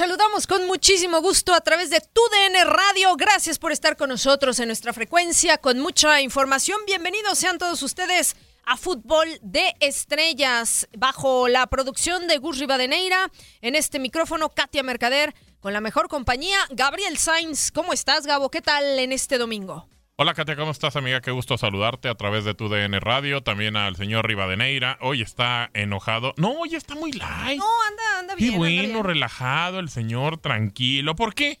Saludamos con muchísimo gusto a través de TUDN Radio. Gracias por estar con nosotros en nuestra frecuencia con mucha información. Bienvenidos sean todos ustedes a Fútbol de Estrellas bajo la producción de Gus Rivadeneira. En este micrófono, Katia Mercader, con la mejor compañía, Gabriel Sainz. ¿Cómo estás, Gabo? ¿Qué tal en este domingo? Hola Katia, ¿cómo estás amiga? Qué gusto saludarte a través de tu DN Radio, también al señor Rivadeneira. Hoy está enojado. No, hoy está muy light. No, anda, anda bien. Qué bueno, relajado el señor, tranquilo. ¿Por qué?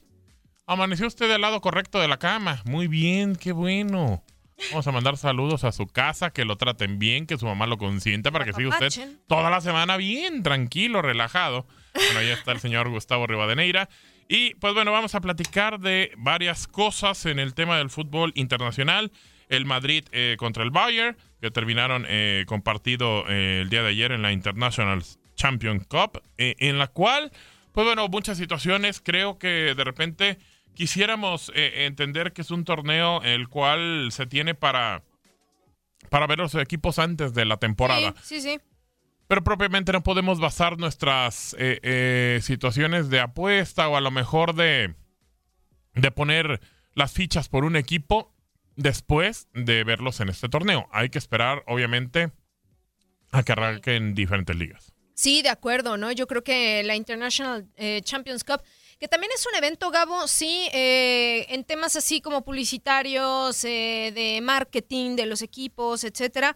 Amaneció usted del lado correcto de la cama. Muy bien, qué bueno. Vamos a mandar saludos a su casa, que lo traten bien, que su mamá lo consienta para que siga usted toda la semana bien, tranquilo, relajado. Bueno, ahí está el señor Gustavo Rivadeneira. Y pues bueno, vamos a platicar de varias cosas en el tema del fútbol internacional. El Madrid eh, contra el Bayern, que terminaron eh, compartido eh, el día de ayer en la International Champions Cup, en la cual, pues bueno, muchas situaciones. Creo que de repente quisiéramos entender que es un torneo el cual se tiene para, para ver los equipos antes de la temporada. Sí, sí pero propiamente no podemos basar nuestras eh, eh, situaciones de apuesta o a lo mejor de, de poner las fichas por un equipo después de verlos en este torneo. Hay que esperar, obviamente, a que arranquen diferentes ligas. Sí, de acuerdo, ¿no? Yo creo que la International eh, Champions Cup que también es un evento, Gabo, sí, eh, en temas así como publicitarios, eh, de marketing de los equipos, etcétera,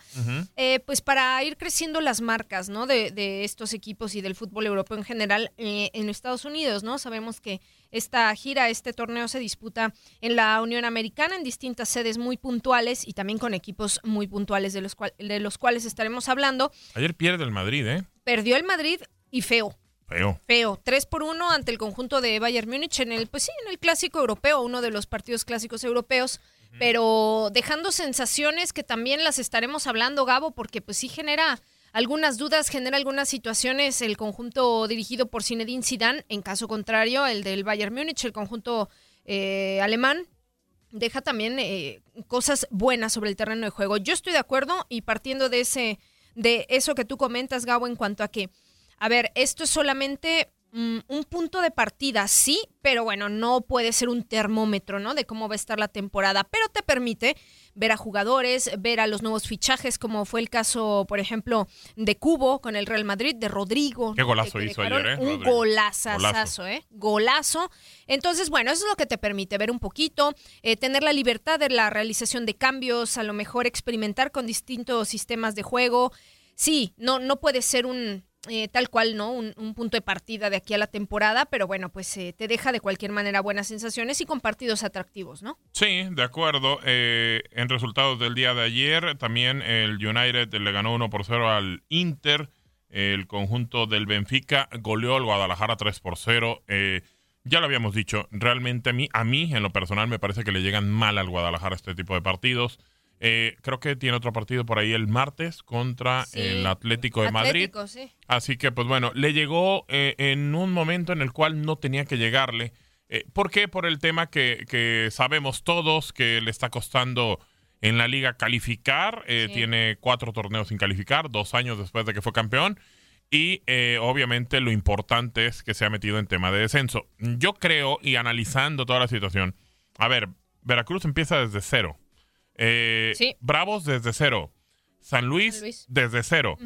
eh, pues para ir creciendo las marcas, ¿no? De, de, estos equipos y del fútbol europeo en general en Estados Unidos, ¿no? Sabemos que esta gira, este torneo se disputa en la Unión Americana en distintas sedes muy puntuales y también con equipos muy puntuales de los, de los cuales estaremos hablando. Ayer pierde el Madrid, ¿eh? Perdió el Madrid y feo. Feo. Feo. 3 por 1 ante el conjunto de Bayern Múnich en el, pues sí, en el clásico europeo, uno de los partidos clásicos europeos, pero dejando sensaciones que también las estaremos hablando, Gabo, porque pues sí genera algunas dudas, genera algunas situaciones el conjunto dirigido por Zinedine Zidane, en caso contrario, el del Bayern Múnich, el conjunto eh, alemán, deja también eh, cosas buenas sobre el terreno de juego. Yo estoy de acuerdo y partiendo de ese de eso que tú comentas, Gabo, en cuanto a que a ver, esto es solamente mm, un punto de partida, sí, pero bueno, no puede ser un termómetro, ¿no? De cómo va a estar la temporada, pero te permite ver a jugadores, ver a los nuevos fichajes, como fue el caso, por ejemplo, de Cubo con el Real Madrid, de Rodrigo. Qué golazo hizo ayer, ¿eh? Un golazazazo, ¿eh? Golazo. Entonces, bueno, eso es lo que te permite ver un poquito, eh, tener la libertad de la realización de cambios, a lo mejor experimentar con distintos sistemas de juego. Sí, no, no puede ser un eh, tal cual, ¿no? Un, punto de partida de aquí a la temporada, pero bueno, pues eh, te deja de cualquier manera buenas sensaciones y con partidos atractivos, ¿no? Sí, de acuerdo. Eh, en resultados del día de ayer, también el United le ganó 1 por 0 al Inter. El conjunto del Benfica goleó al Guadalajara 3 por 0. ya lo habíamos dicho, realmente a mí, a mí, en lo personal, me parece que le llegan mal al Guadalajara este tipo de partidos. Eh, creo que tiene otro partido por ahí el martes contra el Atlético de Madrid. Así que, pues bueno, le llegó eh, en un momento en el cual no tenía que llegarle. Eh, ¿Por qué? Por el tema que, sabemos todos que le está costando en la liga calificar. Tiene cuatro torneos sin calificar, dos años después de que fue campeón. Y obviamente lo importante es que se ha metido en tema de descenso. Yo creo, y analizando toda la situación, a ver, Veracruz empieza desde cero eh, Bravos desde cero. San Luis, desde cero.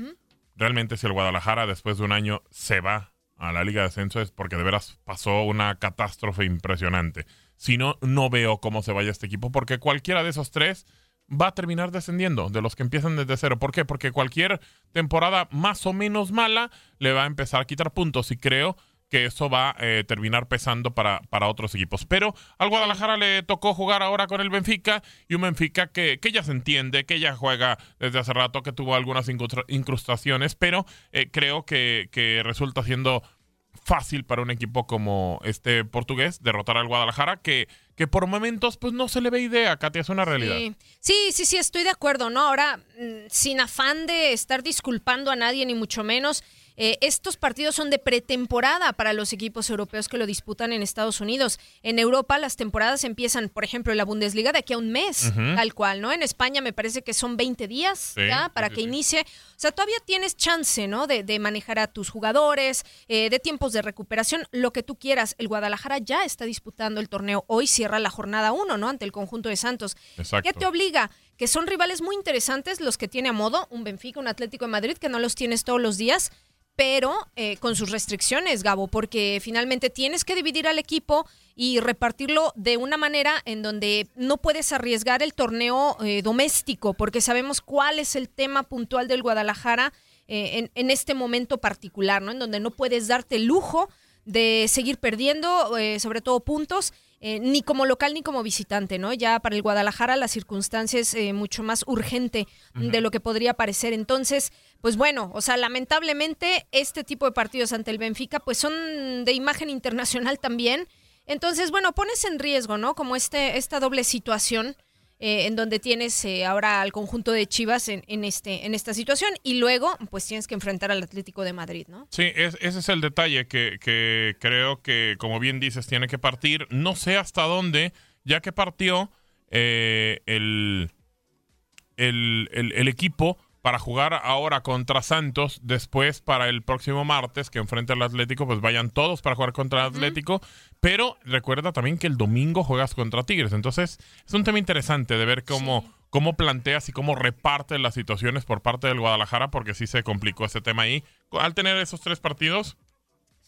Realmente si el Guadalajara después de un año se va a la Liga de Ascenso es porque de veras pasó una catástrofe impresionante. Si no, no veo cómo se vaya este equipo porque cualquiera de esos tres va a terminar descendiendo de los que empiezan desde cero. ¿Por qué? Porque cualquier temporada más o menos mala le va a empezar a quitar puntos y creo que eso va a eh, terminar pesando para, para otros equipos. Pero al Guadalajara le tocó jugar ahora con el Benfica y un Benfica que, que ya se entiende, que ya juega desde hace rato, que tuvo algunas incrustaciones, pero eh, creo que, que resulta siendo fácil para un equipo como este portugués derrotar al Guadalajara, que, que por momentos pues no se le ve idea, Katia, es una realidad. Sí, sí, sí, estoy de acuerdo, ¿no? Ahora, mm, sin afán de estar disculpando a nadie, ni mucho menos, eh, estos partidos son de pretemporada para los equipos europeos que lo disputan en Estados Unidos. En Europa las temporadas empiezan, por ejemplo, en la Bundesliga de aquí a un mes, tal cual, ¿no? En España me parece que son 20 días ya para que inicie. O sea, todavía tienes chance, ¿no? De, manejar a tus jugadores, eh, de tiempos de recuperación, lo que tú quieras. El Guadalajara ya está disputando el torneo. Hoy cierra la jornada 1, ¿no? Ante el conjunto de Santos. ¿Qué te obliga? Que son rivales muy interesantes los que tiene a modo un Benfica, un Atlético de Madrid, que no los tienes todos los días pero eh, con sus restricciones, Gabo, porque finalmente tienes que dividir al equipo y repartirlo de una manera en donde no puedes arriesgar el torneo eh, doméstico, porque sabemos cuál es el tema puntual del Guadalajara eh, en, en, este momento particular, ¿no? En donde no puedes darte el lujo de seguir perdiendo, sobre todo puntos, eh, ni como local ni como visitante, ¿no? Ya para el Guadalajara la circunstancia es eh, mucho más urgente de lo que podría parecer. Entonces, pues bueno, o sea, lamentablemente este tipo de partidos ante el Benfica pues son de imagen internacional también. Entonces, bueno, pones en riesgo, ¿no? Como este, esta doble situación eh, en donde tienes eh, ahora al conjunto de Chivas en, este, en esta situación y luego pues tienes que enfrentar al Atlético de Madrid, ¿no? Sí, ese es el detalle que, que, creo que, como bien dices, tiene que partir. No sé hasta dónde, ya que partió eh, el, el, el equipo para jugar ahora contra Santos, después para el próximo martes que enfrente al Atlético, pues vayan todos para jugar contra el Atlético, pero recuerda también que el domingo juegas contra Tigres, entonces es un tema interesante de ver cómo, cómo planteas y cómo reparte las situaciones por parte del Guadalajara, porque sí se complicó ese tema ahí, al tener esos tres partidos.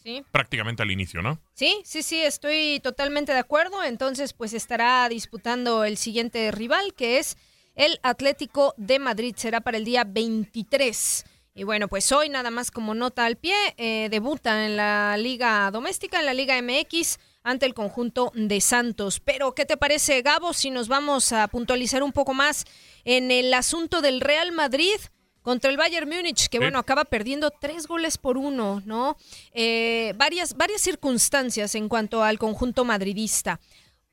Sí. Prácticamente al inicio, ¿no? Sí, sí, sí, estoy totalmente de acuerdo. Entonces, pues estará disputando el siguiente rival, que es el Atlético de Madrid será para el día 23. Y bueno, pues hoy nada más como nota al pie, eh, debuta en la Liga Doméstica, en la Liga MX, ante el conjunto de Santos. Pero, ¿qué te parece, Gabo, si nos vamos a puntualizar un poco más en el asunto del Real Madrid? contra el Bayern Múnich, que bueno, acaba perdiendo tres goles por uno, ¿no? Eh, varias, varias circunstancias en cuanto al conjunto madridista.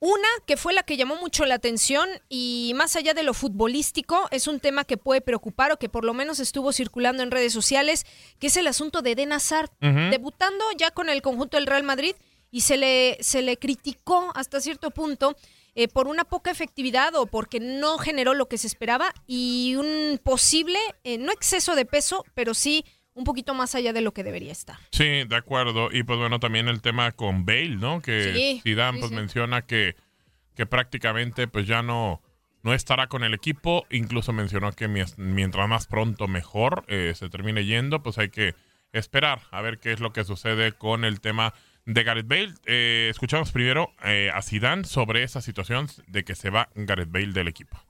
Una que fue la que llamó mucho la atención y más allá de lo futbolístico, es un tema que puede preocupar o que por lo menos estuvo circulando en redes sociales, que es el asunto de Eden Hazard, debutando ya con el conjunto del Real Madrid y se le, se le criticó hasta cierto punto eh, por una poca efectividad o porque no generó lo que se esperaba y un posible, eh, no exceso de peso, pero sí un poquito más allá de lo que debería estar. Sí, de acuerdo. Y pues bueno, también el tema con Bale, ¿no? Que Zidane pues menciona que, que prácticamente pues ya no, no estará con el equipo. Incluso mencionó que mientras más pronto mejor eh, se termine yendo, pues hay que esperar a ver qué es lo que sucede con el tema de Gareth Bale. Eh, escuchamos primero eh, a Zidane sobre esa situación de que se va Gareth Bale del equipo.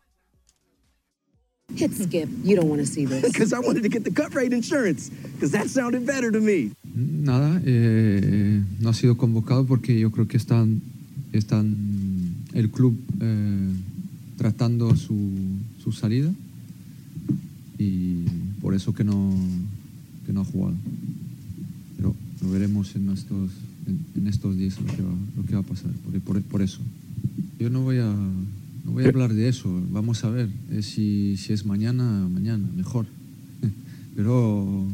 Hit skip. You don't want to see this. Because I wanted to get the cut rate insurance. Because that sounded better to me. Nada, eh, no ha sido convocado porque yo creo que están, están el club eh, tratando su, su salida y por eso que no, que no ha jugado. Pero lo veremos en estos, en, estos días lo que, va, lo que va a pasar, por, por, por eso. Yo no voy a no voy a hablar de eso, vamos a ver. Eh, si, si es mañana, mañana, mejor. Pero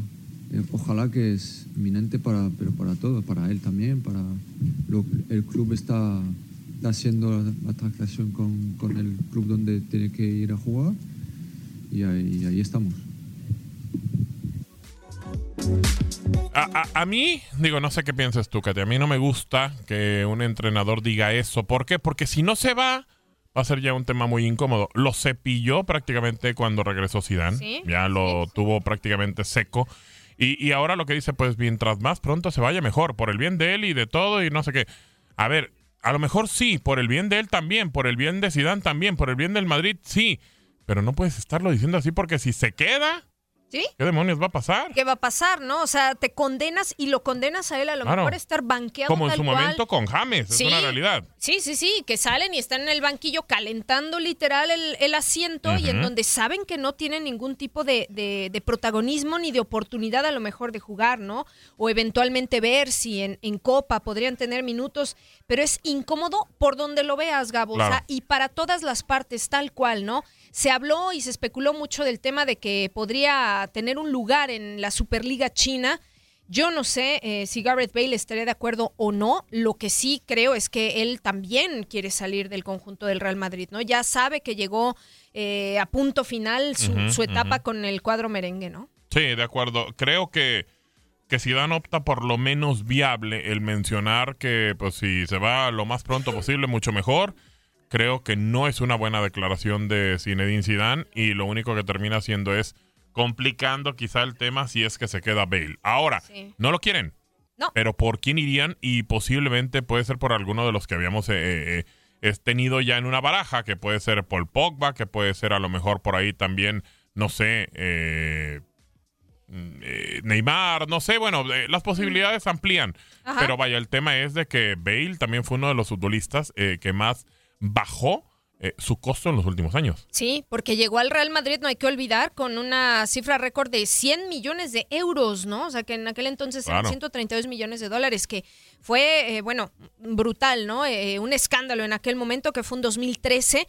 eh, ojalá que es inminente para, pero para todo, para él también, para lo, el club está, haciendo la, transacción con, con, el club donde tiene que ir a jugar y ahí, ahí estamos. A, a, mí, digo, no sé qué piensas tú, Katy. A mí no me gusta que un entrenador diga eso. ¿Por qué? Porque si no se va, va a ser ya un tema muy incómodo. Lo cepilló prácticamente cuando regresó Zidane. Ya lo tuvo prácticamente seco. Y, y, ahora lo que dice, pues mientras más pronto se vaya, mejor. Por el bien de él y de todo y no sé qué. A ver, a lo mejor sí, por el bien de él también, por el bien de Zidane también, por el bien del Madrid sí. Pero no puedes estarlo diciendo así porque si se queda, ¿Qué demonios va a pasar? ¿Qué va a pasar, no? O sea, te condenas y lo condenas a él a lo mejor estar banqueado. Como en su momento con James, es una realidad. Sí, sí, sí, que salen y están en el banquillo calentando literal el, asiento y en donde saben que no tienen ningún tipo de, de, protagonismo ni de oportunidad a lo mejor de jugar, ¿no? O eventualmente ver si en, en Copa podrían tener minutos, pero es incómodo por donde lo veas, Gabo. O sea, y para todas las partes, tal cual, ¿no? Se habló y se especuló mucho del tema de que podría tener un lugar en la Superliga China. Yo no sé eh, si Garrett Bale estaría de acuerdo o no. Lo que sí creo es que él también quiere salir del conjunto del Real Madrid, ¿no? Ya sabe que llegó eh, a punto final su, etapa con el cuadro merengue, ¿no? Sí, de acuerdo. Creo que que Dan opta por lo menos viable el mencionar que pues si se va lo más pronto posible mucho mejor creo que no es una buena declaración de Zinedine Zidane y lo único que termina haciendo es complicando quizá el tema si es que se queda Bale. Ahora, no lo quieren. No. Pero ¿por quién irían? Y posiblemente puede ser por alguno de los que habíamos eh, eh, tenido ya en una baraja, que puede ser Paul Pogba, que puede ser a lo mejor por ahí también, no sé, eh, Neymar, no sé, bueno, las posibilidades amplían. Pero vaya, el tema es de que Bale también fue uno de los futbolistas que más bajó eh, su costo en los últimos años. Sí, porque llegó al Real Madrid, no hay que olvidar, con una cifra récord de 100 millones de euros, ¿no? O sea, que en aquel entonces eran 132 millones de dólares, que fue, eh, bueno, brutal, ¿no? Eh, un escándalo en aquel momento, que fue en 2013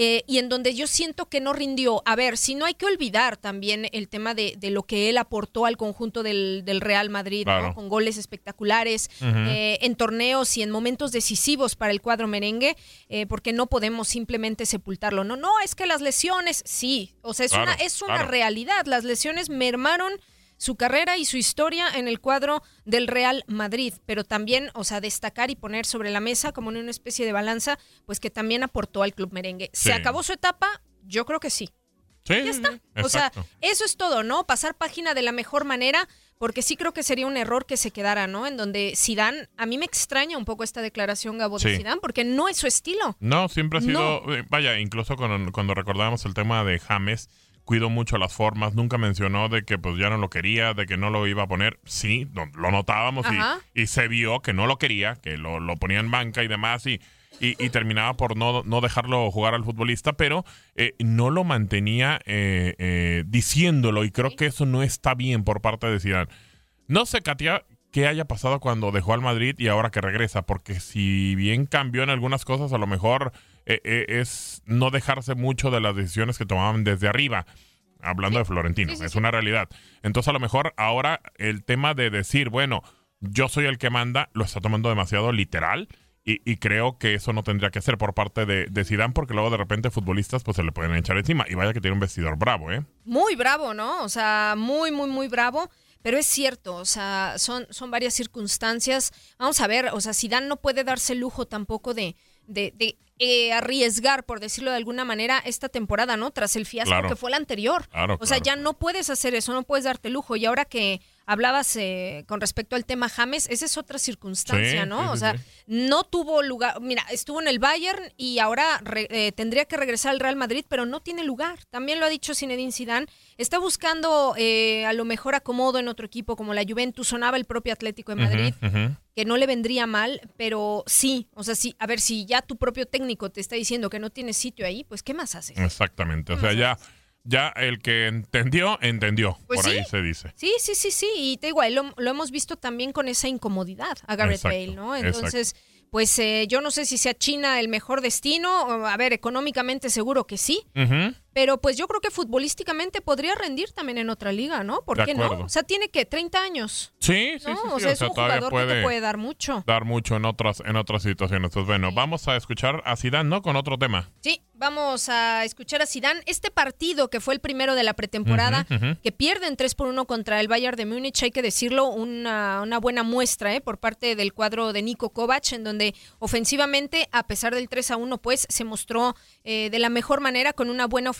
eh, y en donde yo siento que no rindió. A ver, si no hay que olvidar también el tema de, lo que él aportó al conjunto del, Real Madrid, con goles espectaculares, eh, en torneos y en momentos decisivos para el cuadro merengue, eh, porque no podemos simplemente sepultarlo. No, no, es que las lesiones, sí, o sea, es una, es una realidad. Las lesiones mermaron su carrera y su historia en el cuadro del Real Madrid, pero también, o sea, destacar y poner sobre la mesa como en una especie de balanza, pues que también aportó al club merengue. ¿Se acabó su etapa? Yo creo que sí. Sí, ya está. O sea, eso es todo, ¿no? Pasar página de la mejor manera, porque sí creo que sería un error que se quedara, ¿no? En donde Zidane, a mí me extraña un poco esta declaración, Gabo, de Zidane, porque no es su estilo. No, siempre ha sido, eh, vaya, incluso cuando, cuando recordábamos el tema de James, cuidó mucho las formas, nunca mencionó de que pues ya no lo quería, de que no lo iba a poner. Sí, lo notábamos y, se vio que no lo quería, que lo, lo ponía en banca y demás y, y, terminaba por no, no, dejarlo jugar al futbolista, pero eh, no lo mantenía eh, eh, diciéndolo y creo que eso no está bien por parte de Zidane. No sé, Katia, qué haya pasado cuando dejó al Madrid y ahora que regresa, porque si bien cambió en algunas cosas, a lo mejor eh, eh, es no dejarse mucho de las decisiones que tomaban desde arriba. Hablando de Florentino, es una realidad. Entonces, a lo mejor ahora el tema de decir, bueno, yo soy el que manda, lo está tomando demasiado literal. Y, creo que eso no tendría que ser por parte de, de Zidane porque luego de repente futbolistas pues se le pueden echar encima y vaya que tiene un vestidor bravo, ¿eh? Muy bravo, ¿no? O sea, muy, muy, muy bravo. Pero es cierto, o sea, son, son varias circunstancias. Vamos a ver, o sea, Zidane no puede darse el lujo tampoco de, de, de eh, arriesgar, por decirlo de alguna manera, esta temporada, ¿no? Tras el fiasco que fue la anterior. o sea, ya no puedes hacer eso, no puedes darte lujo. Y ahora que hablabas eh, con respecto al tema James, esa es otra circunstancia, ¿no? o sea, no tuvo lugar, mira, estuvo en el Bayern y ahora eh, tendría que regresar al Real Madrid, pero no tiene lugar. También lo ha dicho Zinedine Zidane, está buscando eh, a lo mejor acomodo en otro equipo como la Juventus, sonaba el propio Atlético de Madrid, que no le vendría mal, pero sí, o sea, sí, a ver, si ya tu propio técnico te está diciendo que no tiene sitio ahí, pues ¿qué más haces? Exactamente, o sea, ya ya el que entendió, entendió. Pues por ahí se dice. Sí, sí, sí, sí. Y te igual, lo, lo, hemos visto también con esa incomodidad a Gareth Bale, ¿no? Entonces, pues eh, yo no sé si sea China el mejor destino. A ver, económicamente seguro que sí. Pero pues yo creo que futbolísticamente podría rendir también en otra liga, ¿no? ¿Por qué no? O sea, tiene que 30 años. Sí, sí, sí, O sea, es un jugador que te puede dar mucho. Dar mucho en otras, en otras situaciones. Pues bueno, vamos a escuchar a Zidane, ¿no? Con otro tema. Sí, vamos a escuchar a Zidane. Este partido que fue el primero de la pretemporada, que pierden 3 por 1 contra el Bayern de Múnich, hay que decirlo, una, una buena muestra ¿eh? por parte del cuadro de Nico Kovac, en donde ofensivamente, a pesar del 3 a 1, pues se mostró eh, de la mejor manera con una buena ofensiva,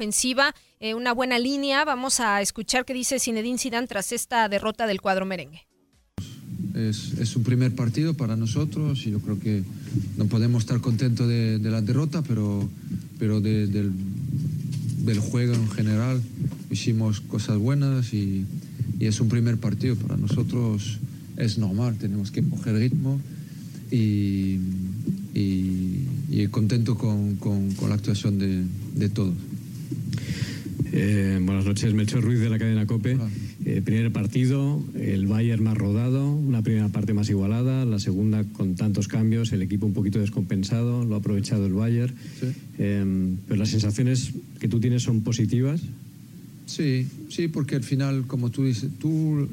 eh, una buena línea. Vamos a escuchar qué dice Zinedine Zidane tras esta derrota del cuadro merengue. Es, es un primer partido para nosotros y yo creo que no podemos estar contentos de, la derrota, pero, pero del, del juego en general. Hicimos cosas buenas y, es un primer partido. Para nosotros es normal, tenemos que coger ritmo y, contento con, la actuación de todos. Eh, buenas noches, Melchor Ruiz de la cadena COPE. Eh, primer partido, el Bayern más rodado, una primera parte más igualada, la segunda con tantos cambios, el equipo un poquito descompensado, lo ha aprovechado el Bayern. Eh, pero las sensaciones que tú tienes son positivas. Sí, sí, porque al final, como tú dices, tú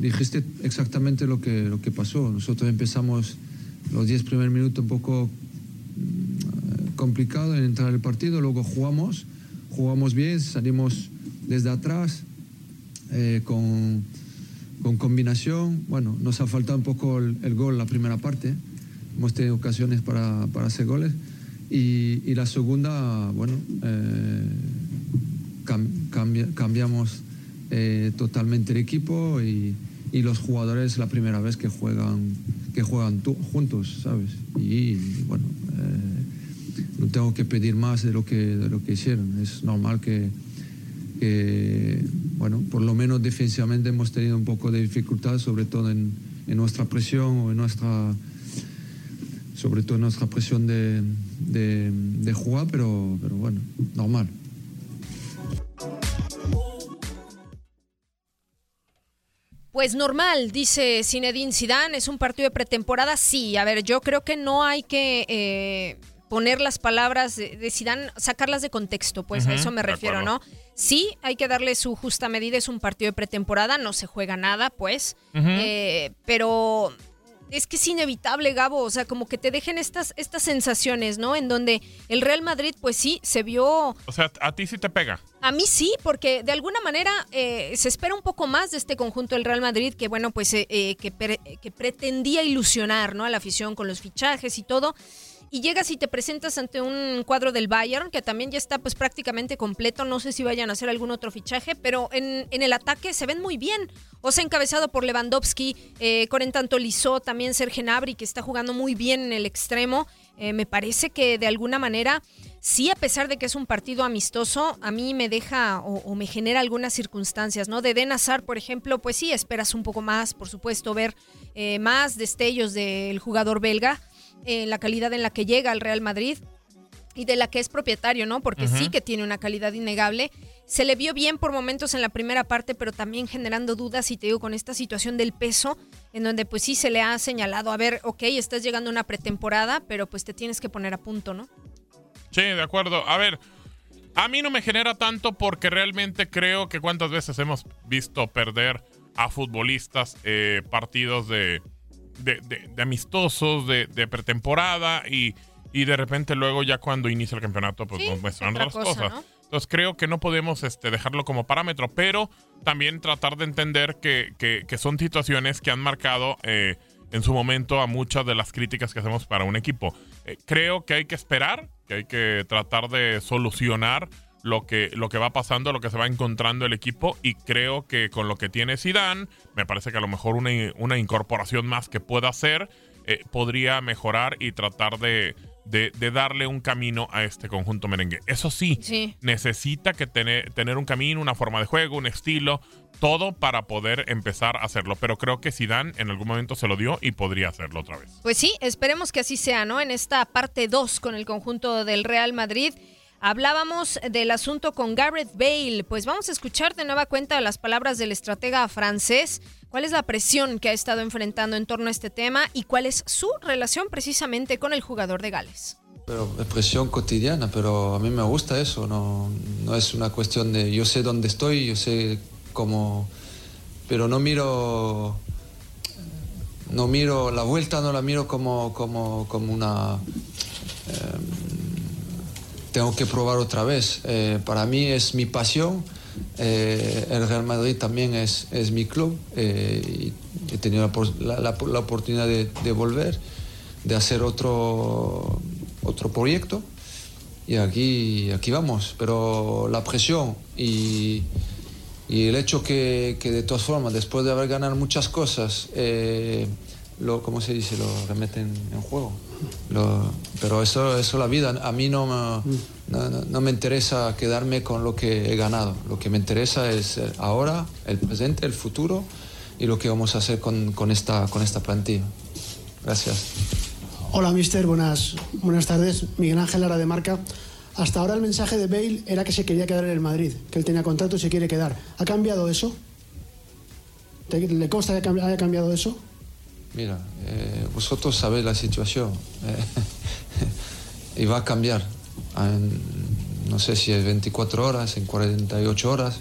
dijiste exactamente lo que, lo que pasó. Nosotros empezamos los 10 primeros minutos un poco mm, complicado en entrar al partido, luego jugamos jugamos bien, salimos desde atrás eh, con, con, combinación. Bueno, nos ha faltado un poco el, gol la primera parte. Hemos tenido ocasiones para, para hacer goles. Y, y, la segunda, bueno, eh, cambiamos eh, totalmente el equipo y, y, los jugadores la primera vez que juegan, que juegan juntos, ¿sabes? Y, bueno, no tengo que pedir más de lo que, de lo que hicieron. Es normal que, bueno, por lo menos defensivamente hemos tenido un poco de dificultad, sobre todo en, en nuestra presión o en nuestra, sobre todo en nuestra presión de, de, jugar, pero, pero bueno, normal. Pues normal, dice Zinedine Zidane, es un partido de pretemporada, sí. A ver, yo creo que no hay que eh, poner las palabras de, Zidane, sacarlas de contexto, pues a eso me refiero, ¿no? Sí, hay que darle su justa medida, es un partido de pretemporada, no se juega nada, pues, eh, pero es que es inevitable, Gabo, o sea, como que te dejen estas, estas sensaciones, ¿no? En donde el Real Madrid, pues sí, se vio... O sea, a ti sí te pega. A mí sí, porque de alguna manera eh, se espera un poco más de este conjunto del Real Madrid, que bueno, pues eh, que, que pretendía ilusionar, ¿no? A la afición con los fichajes y todo y llegas y te presentas ante un cuadro del Bayern que también ya está pues prácticamente completo, no sé si vayan a hacer algún otro fichaje, pero en, el ataque se ven muy bien, o sea, encabezado por Lewandowski, eh, con en tanto Lizó, también Serge Gnabry que está jugando muy bien en el extremo, eh, me parece que de alguna manera sí, a pesar de que es un partido amistoso, a mí me deja o, me genera algunas circunstancias, ¿no? De Den Hazard, por ejemplo, pues sí, esperas un poco más, por supuesto, ver eh, más destellos del jugador belga, en la calidad en la que llega al Real Madrid y de la que es propietario, ¿no? Porque sí que tiene una calidad innegable. Se le vio bien por momentos en la primera parte, pero también generando dudas, y te digo, con esta situación del peso, en donde pues sí se le ha señalado, a ver, ok, estás llegando a una pretemporada, pero pues te tienes que poner a punto, ¿no? Sí, de acuerdo. A ver, a mí no me genera tanto porque realmente creo que cuántas veces hemos visto perder a futbolistas eh, partidos de de, amistosos, de, pretemporada y, y, de repente luego ya cuando inicia el campeonato pues nos muestran otras cosas. Entonces creo que no podemos este, dejarlo como parámetro, pero también tratar de entender que, que, son situaciones que han marcado eh, en su momento a muchas de las críticas que hacemos para un equipo. Eh, creo que hay que esperar, que hay que tratar de solucionar lo que, lo que va pasando, lo que se va encontrando el equipo y creo que con lo que tiene Zidane, me parece que a lo mejor una, una incorporación más que pueda hacer eh, podría mejorar y tratar de, de, darle un camino a este conjunto merengue. Eso sí, necesita que tener, tener un camino, una forma de juego, un estilo, todo para poder empezar a hacerlo. Pero creo que Zidane en algún momento se lo dio y podría hacerlo otra vez. Pues sí, esperemos que así sea, ¿no? En esta parte 2 con el conjunto del Real Madrid. Hablábamos del asunto con Gareth Bale, pues vamos a escuchar de nueva cuenta las palabras del estratega francés. ¿Cuál es la presión que ha estado enfrentando en torno a este tema y cuál es su relación precisamente con el jugador de Gales? Pero es presión cotidiana, pero a mí me gusta eso, no, no es una cuestión de yo sé dónde estoy, yo sé cómo, pero no miro, no miro la vuelta, no la miro como, como, como una... Em, tengo que probar otra vez. Eh, para mí es mi pasión. Eh, el Real Madrid también es, es mi club. Eh, he tenido la, la, oportunidad de, de, volver, de hacer otro, otro proyecto. Y aquí, aquí vamos. Pero la presión y, y el hecho que, que, de todas formas, después de haber ganado muchas cosas, lo, ¿cómo se dice? Lo remeten en juego. pero eso, es la vida. A mí no me, no, me interesa quedarme con lo que he ganado. Lo que me interesa es ahora, el presente, el futuro y lo que vamos a hacer con, con esta, con esta plantilla. Gracias. Hola, mister. Buenas, buenas tardes. Miguel Ángel Lara de Marca. Hasta ahora el mensaje de Bale era que se quería quedar en el Madrid, que él tenía contrato y se quiere quedar. ¿Ha cambiado eso? ¿Le consta que haya cambiado eso? Mira, eh, vosotros sabéis la situación eh, y va a cambiar. no sé si es 24 horas, en 48 horas,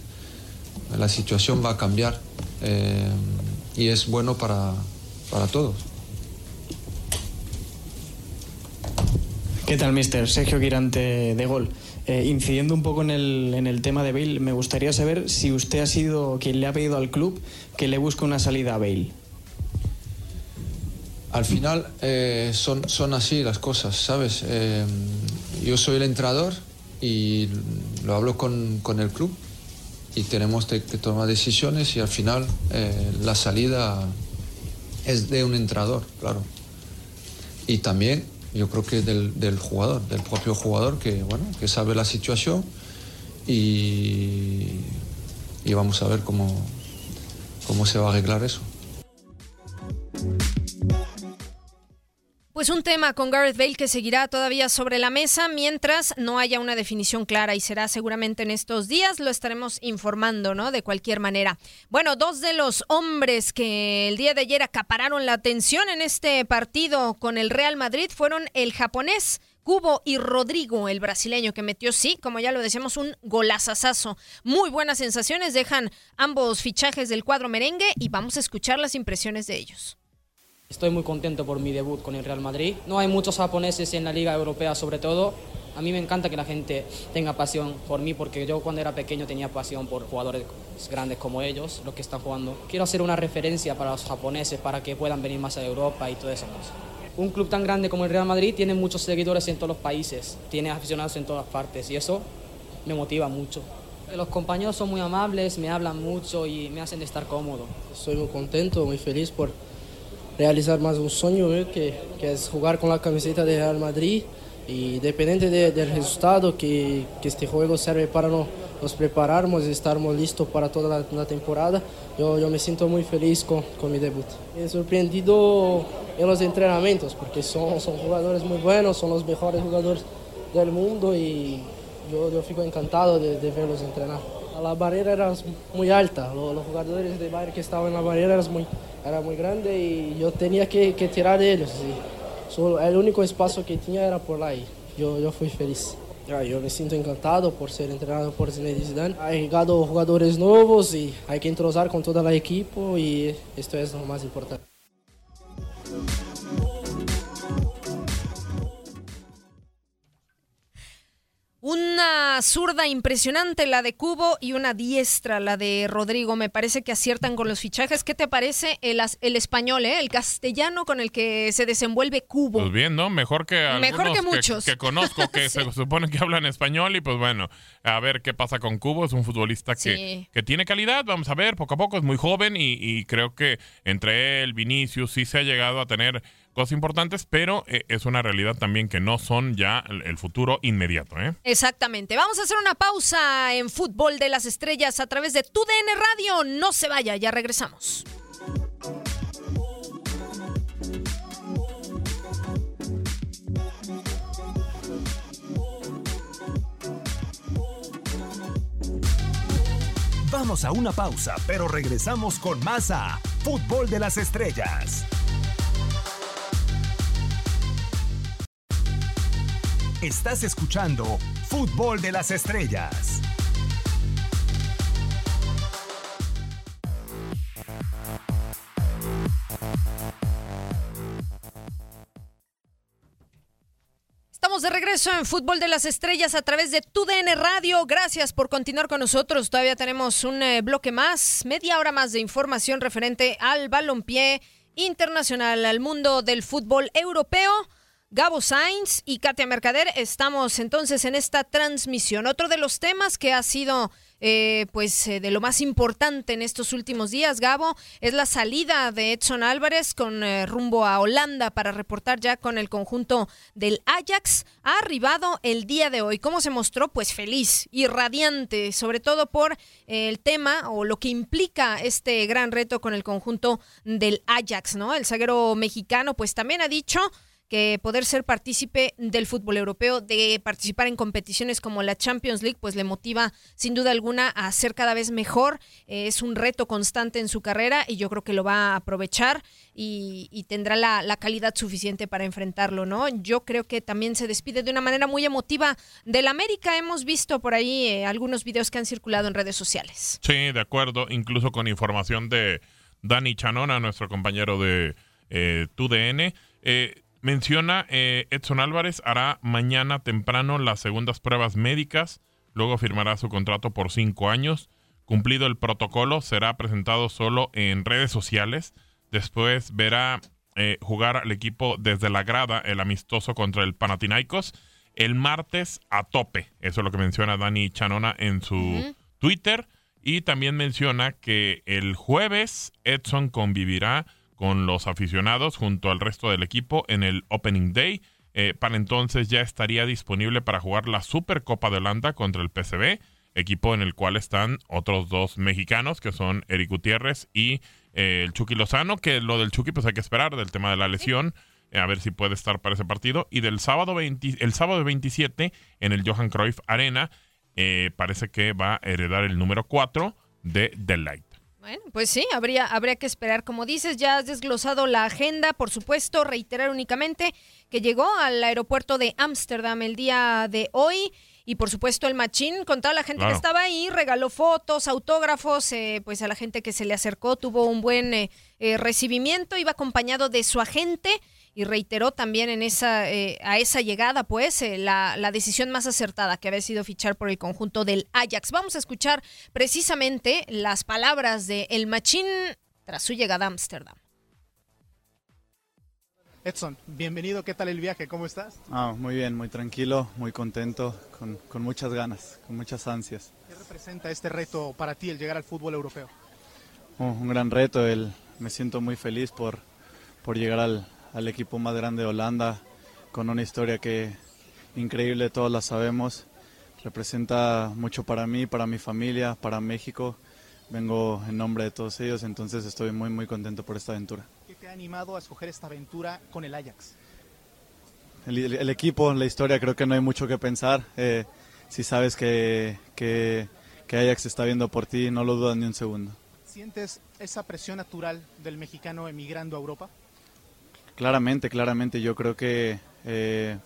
la situación va a cambiar eh, y es bueno para, para todos. ¿Qué tal, mister? Sergio Quirante de Gol. incidiendo un poco en el, en el tema de Bale, me gustaría saber si usted ha sido quien le ha pedido al club que le busque una salida a Bale al final eh, son, son así las cosas, ¿sabes? Eh, yo soy el entrenador y lo hablo con, el club y tenemos que, tomar decisiones y al final eh, la salida es de un entrenador, claro. Y también yo creo que del, del jugador, del propio jugador que, bueno, que sabe la situación y, y vamos a ver cómo, cómo se va a arreglar eso. Pues un tema con Gareth Bale que seguirá todavía sobre la mesa mientras no haya una definición clara y será seguramente en estos días, lo estaremos informando, ¿no? De cualquier manera. Bueno, dos de los hombres que el día de ayer acapararon la atención en este partido con el Real Madrid fueron el japonés Cubo y Rodrigo, el brasileño, que metió, sí, como ya lo decíamos, un golazazazo. Muy buenas sensaciones dejan ambos fichajes del cuadro merengue y vamos a escuchar las impresiones de ellos. Estoy muy contento por mi debut con el Real Madrid. No hay muchos japoneses en la Liga Europea sobre todo. A mí me encanta que la gente tenga pasión por mí porque yo cuando era pequeño tenía pasión por jugadores grandes como ellos, los que están jugando. Quiero hacer una referencia para los japoneses para que puedan venir más a Europa y todas esas cosas. Un club tan grande como el Real Madrid tiene muchos seguidores en todos los países, tiene aficionados en todas partes y eso me motiva mucho. Los compañeros son muy amables, me hablan mucho y me hacen estar cómodo. Estoy muy contento, muy feliz por realizar más un sueño que, que, es jugar con la camiseta de Real Madrid y dependiente del resultado que, que, este juego sirve para no, nos prepararnos y estarmos listos para toda la, temporada, yo, yo, me siento muy feliz con, con, mi debut. He sorprendido en los entrenamientos porque son, son jugadores muy buenos, son los mejores jugadores del mundo y yo, yo fico encantado de verlos entrenar. La barrera era muy alta, los, los jugadores de Bayern que estaban en la barrera eran muy era muy grande y yo tenía que, que tirar de ellos. Solo, el único espacio que tenía era por ahí. Yo, yo fui feliz. Yo me siento encantado por ser entrenado por Zinedine Zidane. Ha llegado jugadores nuevos y hay que entrosar con toda la equipo y esto es lo más importante. Una zurda impresionante la de Cubo y una diestra la de Rodrigo. Me parece que aciertan con los fichajes. ¿Qué te parece el, el español, eh? el castellano con el que se desenvuelve Cubo? Pues bien, ¿no? Mejor que Mejor que muchos. Que, conozco, que se supone que hablan español y pues bueno, a ver qué pasa con Cubo. Es un futbolista que, que tiene calidad. Vamos a ver, poco a poco es muy joven y, y creo que entre él, Vinicius, sí se ha llegado a tener cosas importantes, pero eh, es una realidad también que no son ya el, futuro inmediato. ¿eh? Exactamente. Vamos a hacer una pausa en Fútbol de las Estrellas a través de TUDN Radio. No se vaya, ya regresamos. Vamos a una pausa, pero regresamos con más a Fútbol de las Estrellas. Estás escuchando Fútbol de las Estrellas. Estamos de regreso en Fútbol de las Estrellas a través de TUDN Radio. Gracias por continuar con nosotros. Todavía tenemos un eh, bloque más, media hora más de información referente al balompié internacional, al mundo del fútbol europeo. Gabo Sainz y Katia Mercader estamos entonces en esta transmisión. Otro de los temas que ha sido eh, pues eh, de lo más importante en estos últimos días, Gabo, es la salida de Edson Álvarez con eh, rumbo a Holanda para reportar ya con el conjunto del Ajax. Ha arribado el día de hoy. ¿Cómo se mostró? Pues feliz y radiante, sobre todo por el tema o lo que implica este gran reto con el conjunto del Ajax, ¿no? El zaguero mexicano pues también ha dicho que poder ser partícipe del fútbol europeo, de participar en competiciones como la Champions League, pues le motiva sin duda alguna a ser cada vez mejor. Eh, es un reto constante en su carrera y yo creo que lo va a aprovechar y, tendrá la, calidad suficiente para enfrentarlo, ¿no? Yo creo que también se despide de una manera muy emotiva del América. Hemos visto por ahí eh, algunos videos que han circulado en redes sociales. Sí, de acuerdo, incluso con información de Dani Chanona, nuestro compañero de eh, TUDN. Eh, Menciona eh, Edson Álvarez hará mañana temprano las segundas pruebas médicas, luego firmará su contrato por cinco años. Cumplido el protocolo, será presentado solo en redes sociales. Después verá eh, jugar al equipo desde la grada el amistoso contra el Panathinaikos el martes a tope. Eso es lo que menciona Dani Chanona en su Twitter. Y también menciona que el jueves Edson convivirá con los aficionados junto al resto del equipo en el Opening Day. Eh, para entonces ya estaría disponible para jugar la Supercopa de Holanda contra el PCB, equipo en el cual están otros dos mexicanos que son Eric Gutiérrez y eh, el Chucky Lozano, que lo del Chucky pues hay que esperar del tema de la lesión, eh, a ver si puede estar para ese partido. Y del sábado el sábado 27 en el Johan Cruyff Arena, parece que va a heredar el número 4 de The Light. Bueno, pues sí, habría, habría que esperar. Como dices, ya has desglosado la agenda, por supuesto, reiterar únicamente que llegó al aeropuerto de Ámsterdam el día de hoy. Y por supuesto el machín, con toda la gente que estaba ahí, regaló fotos, autógrafos, eh, pues a la gente que se le acercó tuvo un buen eh, eh, recibimiento, iba acompañado de su agente y reiteró también en esa, eh, a esa llegada, pues, eh, la, decisión más acertada que había sido fichar por el conjunto del Ajax. Vamos a escuchar precisamente las palabras de El Machín tras su llegada a Ámsterdam. Edson, bienvenido, ¿qué tal el viaje? ¿Cómo estás? Ah, muy bien, muy tranquilo, muy contento, con, con muchas ganas, con muchas ansias. ¿Qué representa este reto para ti, el llegar al fútbol europeo? Oh, un gran reto, el, me siento muy feliz por, por llegar al, al equipo más grande de Holanda, con una historia que increíble, todos la sabemos. Representa mucho para mí, para mi familia, para México. Vengo en nombre de todos ellos, entonces estoy muy, muy contento por esta aventura. ¿Qué te ha animado a escoger esta aventura con el Ajax? El, equipo, la historia, creo que no hay mucho que pensar. Eh, si sabes que, que, que Ajax está viendo por ti, no lo dudas ni un segundo. ¿Sientes esa presión natural del mexicano emigrando a Europa? Claramente, claramente. Yo creo que eh,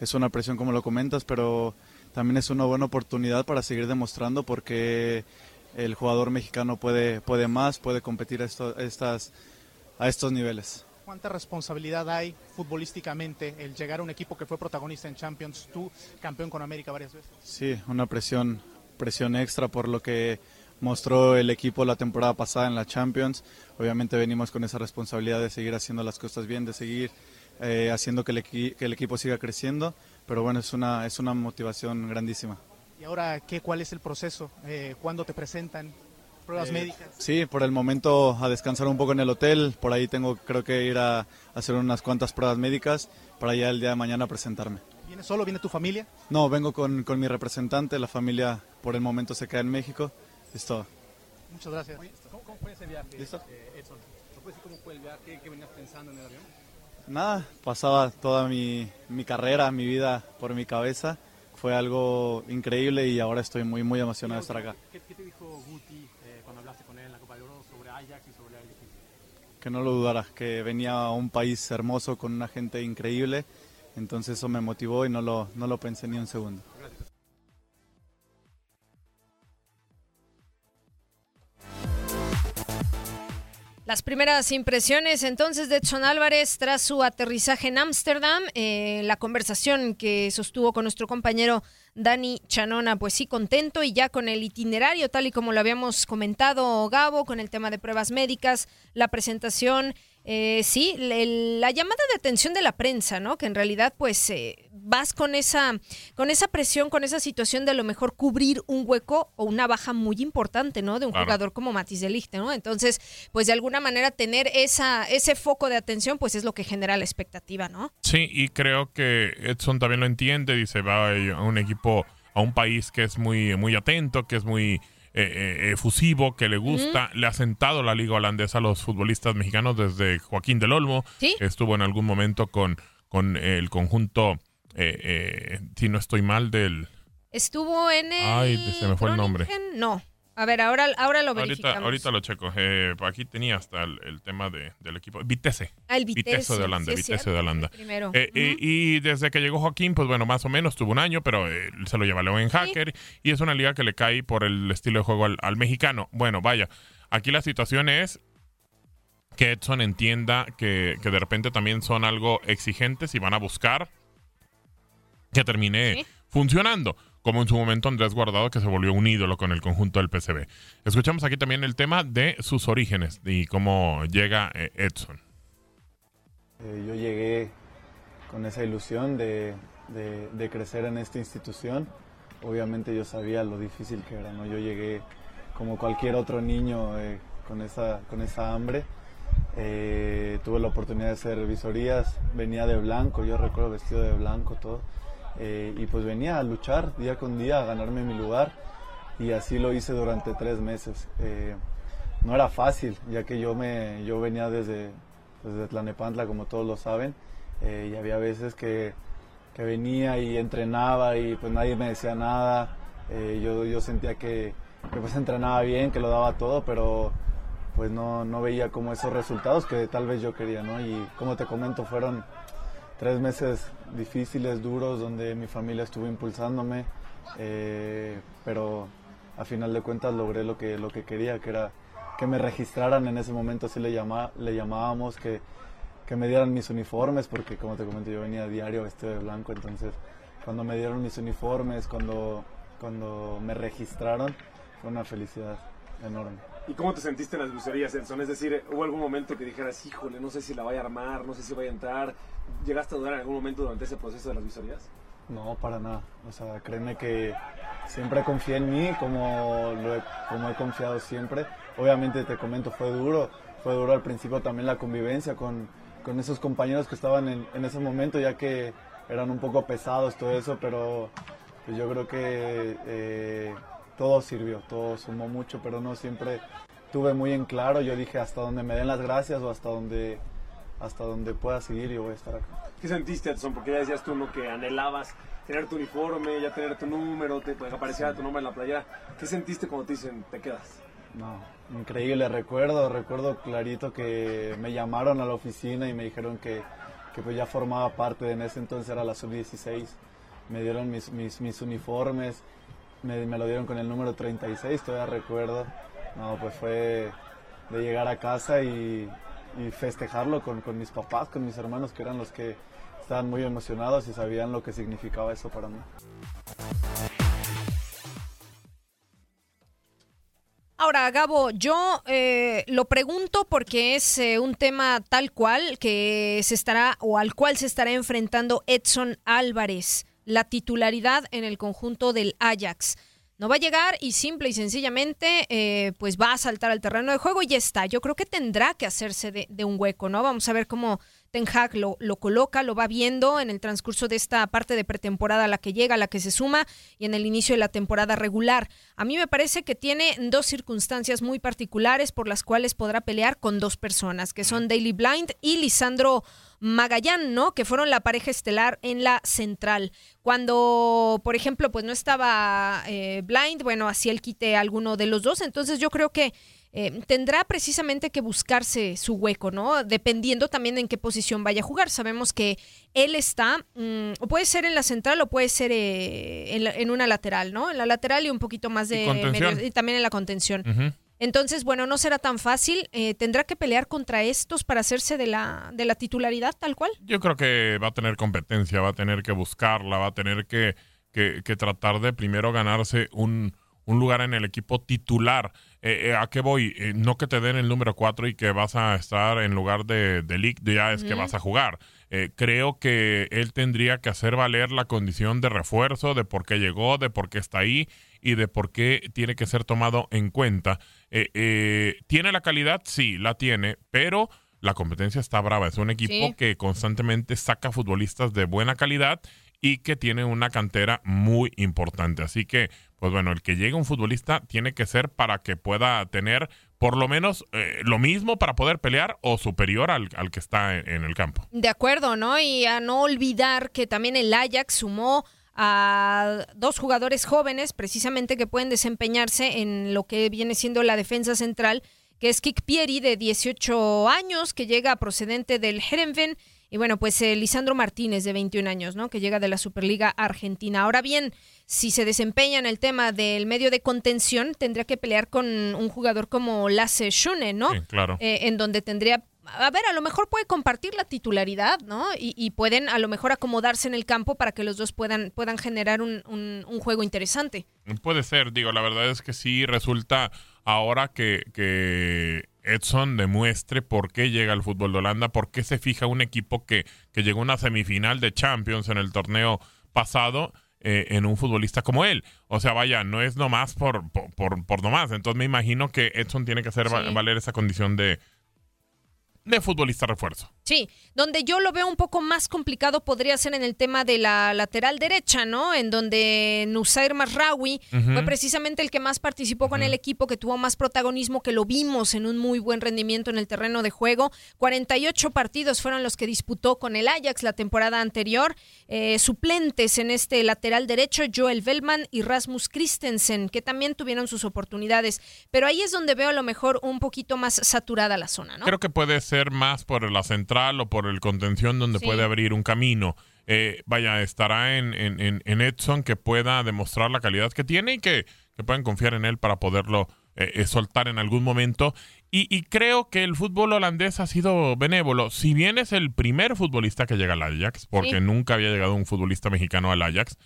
es una presión como lo comentas, pero también es una buena oportunidad para seguir demostrando porque el jugador mexicano puede, puede más, puede competir a, estas, a estos niveles. ¿Cuánta responsabilidad hay futbolísticamente el llegar a un equipo que fue protagonista en Champions, tú campeón con América varias veces? Sí, una presión, presión extra por lo que mostró el equipo la temporada pasada en la Champions. Obviamente venimos con esa responsabilidad de seguir haciendo las cosas bien, de seguir eh, haciendo que el, que el, equipo siga creciendo, pero bueno, es una, es una motivación grandísima. ¿Y ahora qué, cuál es el proceso? Eh, ¿Cuándo te presentan? ¿Pruebas eh, médicas? Sí, por el momento a descansar un poco en el hotel, por ahí tengo creo que ir a hacer unas cuantas pruebas médicas para ya el día de mañana presentarme. ¿Vienes solo? ¿Viene tu familia? No, vengo con, con mi representante, la familia por el momento se queda en México Listo. Muchas gracias. ¿Cómo, fue ese viaje, ¿Listo? Eh, Edson? ¿No puedes decir cómo fue el viaje? ¿Qué venías pensando en el avión? Nada, pasaba toda mi, mi carrera, mi vida por mi cabeza. Fue algo increíble y ahora estoy muy, muy emocionado de estar acá. ¿Qué, te dijo Guti eh, cuando hablaste con él en la Copa de Oro sobre Ajax y sobre el Que no lo dudara, que venía a un país hermoso con una gente increíble. Entonces eso me motivó y no lo, no lo pensé ni un segundo. Las primeras impresiones. Entonces de Edson Álvarez tras su aterrizaje en Ámsterdam, eh, la conversación que sostuvo con nuestro compañero Dani Chanona, pues sí, contento y ya con el itinerario, tal y como lo habíamos comentado, Gabo, con el tema de pruebas médicas, la presentación Eh, sí, la llamada de atención de la prensa, ¿no? Que en realidad, pues, eh, vas con esa, con esa presión, con esa situación de a lo mejor cubrir un hueco o una baja muy importante, ¿no? De un jugador como Matis de ¿no? Entonces, pues de alguna manera tener esa, ese foco de atención, pues es lo que genera la expectativa, ¿no? Sí, y creo que Edson también lo entiende, dice, va a un equipo, a un país que es muy, muy atento, que es muy eh, eh, efusivo, que le gusta. Le ha sentado la liga holandesa a los futbolistas mexicanos desde Joaquín del Olmo. Estuvo en algún momento con, con el conjunto, eh, si no estoy mal, del... Estuvo en el... Ay, se me fue el nombre. No. A ver, ahora, ahora lo verificamos. Ahorita, lo checo. Eh, aquí tenía hasta el, tema del equipo. Vitesse. Ah, el Vitesse. de Holanda. Vitesse de Holanda. Eh, y, desde que llegó Joaquín, pues bueno, más o menos tuvo un año, pero eh, se lo lleva León en Hacker. Y es una liga que le cae por el estilo de juego al, mexicano. Bueno, vaya. Aquí la situación es que Edson entienda que, de repente también son algo exigentes y van a buscar que termine funcionando como en su momento Andrés Guardado, que se volvió un ídolo con el conjunto del PCB. Escuchamos aquí también el tema de sus orígenes y cómo llega eh, Edson. Eh, yo llegué con esa ilusión de, crecer en esta institución. Obviamente yo sabía lo difícil que era, ¿no? Yo llegué como cualquier otro niño eh, con, esa, con esa hambre. tuve la oportunidad de hacer visorías, venía de blanco, yo recuerdo vestido de blanco, todo eh, y pues venía a luchar día con día, a ganarme mi lugar y así lo hice durante tres meses. Eh, no era fácil, ya que yo, me, yo venía desde, desde Tlanepantla, como todos lo saben, eh, y había veces que, que, venía y entrenaba y pues nadie me decía nada. yo, yo sentía que, que, pues entrenaba bien, que lo daba todo, pero pues no, no veía como esos resultados que tal vez yo quería, ¿no? Y como te comento, fueron tres meses difíciles, duros, donde mi familia estuvo impulsándome, eh, pero a final de cuentas logré lo que, lo que quería, que era que me registraran en ese momento, así le, llama, le llamábamos, que, que me dieran mis uniformes, porque como te comenté yo venía a diario vestido de blanco, entonces cuando me dieron mis uniformes, cuando, cuando me registraron, fue una felicidad enorme. ¿Y cómo te sentiste en las visorías, Edson? Es decir, ¿hubo algún momento que dijeras, híjole, no sé si la vaya a armar, no sé si vaya a entrar? ¿Llegaste a dudar en algún momento durante ese proceso de las visorías? No, para nada. O sea, créeme que siempre confié en mí como, he, como he confiado siempre. Obviamente, te comento, fue duro. Fue duro al principio también la convivencia con, con esos compañeros que estaban en, en, ese momento, ya que eran un poco pesados, todo eso, pero pues yo creo que eh, todo sirvió, todo sumó mucho, pero no siempre tuve muy en claro. Yo dije hasta donde me den las gracias o hasta donde, hasta donde pueda seguir yo voy a estar acá. ¿Qué sentiste, Edson? Porque ya decías tú ¿no? que anhelabas tener tu uniforme, ya tener tu número, te pues, aparecía tu nombre en la playa. ¿Qué sentiste cuando te dicen te quedas? No, increíble, recuerdo, recuerdo clarito que me llamaron a la oficina y me dijeron que, que pues ya formaba parte, en ese entonces era la sub-16, me dieron mis, mis, mis uniformes, me, lo dieron con el número 36, todavía recuerdo. No, pues fue de llegar a casa y, festejarlo con, con, mis papás, con mis hermanos, que eran los que estaban muy emocionados y sabían lo que significaba eso para mí. Ahora, Gabo, yo eh, lo pregunto porque es eh, un tema tal cual que se estará o al cual se estará enfrentando Edson Álvarez la titularidad en el conjunto del Ajax. No va a llegar y simple y sencillamente eh, pues va a saltar al terreno de juego y ya está. Yo creo que tendrá que hacerse de, de un hueco, ¿no? Vamos a ver cómo Ten Hag lo, lo, coloca, lo va viendo en el transcurso de esta parte de pretemporada a la que llega, a la que se suma y en el inicio de la temporada regular. A mí me parece que tiene dos circunstancias muy particulares por las cuales podrá pelear con dos personas, que son Daily Blind y Lisandro Magallán, ¿no? Que fueron la pareja estelar en la central. Cuando, por ejemplo, pues no estaba eh, Blind, bueno, así él quite alguno de los dos. Entonces yo creo que eh, tendrá precisamente que buscarse su hueco, ¿no? Dependiendo también en qué posición vaya a jugar. Sabemos que él está, mm, o puede ser en la central o puede ser eh, en, una lateral, ¿no? En la lateral y un poquito más de... Y, también en la contención. Entonces, bueno, no será tan fácil. Eh, ¿Tendrá que pelear contra estos para hacerse de la, de la titularidad tal cual? Yo creo que va a tener competencia, va a tener que buscarla, va a tener que, que, tratar de primero ganarse un, un lugar en el equipo titular. Eh, ¿a qué voy? no que te den el número 4 y que vas a estar en lugar de, de League, ya es que vas a jugar. creo que él tendría que hacer valer la condición de refuerzo, de por qué llegó, de por qué está ahí y de por qué tiene que ser tomado en cuenta. ¿Tiene la calidad? Sí, la tiene, pero la competencia está brava. Es un equipo que constantemente saca futbolistas de buena calidad y que tiene una cantera muy importante. Así que, pues bueno, el que llegue un futbolista tiene que ser para que pueda tener por lo menos eh, lo mismo para poder pelear o superior al, que está en, el campo. De acuerdo, ¿no? Y a no olvidar que también el Ajax sumó a dos jugadores jóvenes precisamente que pueden desempeñarse en lo que viene siendo la defensa central que es Kik Pieri, de 18 años, que llega procedente del Herenven. Y bueno, pues eh, Lisandro Martínez, de 21 años, ¿no? Que llega de la Superliga Argentina. Ahora bien, si se desempeña en el tema del medio de contención, tendría que pelear con un jugador como Lasse Schune, ¿no? claro. Eh, en donde tendría a ver, a lo mejor puede compartir la titularidad, ¿no? Y, pueden a lo mejor acomodarse en el campo para que los dos puedan, puedan generar un, un, juego interesante. Puede ser, digo, la verdad es que sí resulta ahora que, que Edson demuestre por qué llega al fútbol de Holanda, por qué se fija un equipo que, que llegó a una semifinal de Champions en el torneo pasado. Eh, en un futbolista como él. O sea, vaya, no es nomás por, por, por, nomás. Entonces me imagino que Edson tiene que hacer valer esa condición de, de futbolista refuerzo. Sí, donde yo lo veo un poco más complicado podría ser en el tema de la lateral derecha, ¿no? En donde Nusair Masraoui fue precisamente el que más participó con el equipo, que tuvo más protagonismo, que lo vimos en un muy buen rendimiento en el terreno de juego. 48 partidos fueron los que disputó con el Ajax la temporada anterior. Eh, suplentes en este lateral derecho, Joel Bellman y Rasmus Christensen, que también tuvieron sus oportunidades. Pero ahí es donde veo a lo mejor un poquito más saturada la zona, ¿no? Creo que puede ser más por la central o por el contención donde puede abrir un camino. Eh, vaya, estará en, en, Edson que pueda demostrar la calidad que tiene y que, que puedan confiar en él para poderlo eh, eh, soltar en algún momento. Y, creo que el fútbol holandés ha sido benévolo. Si bien es el primer futbolista que llega al Ajax, porque nunca había llegado un futbolista mexicano al Ajax,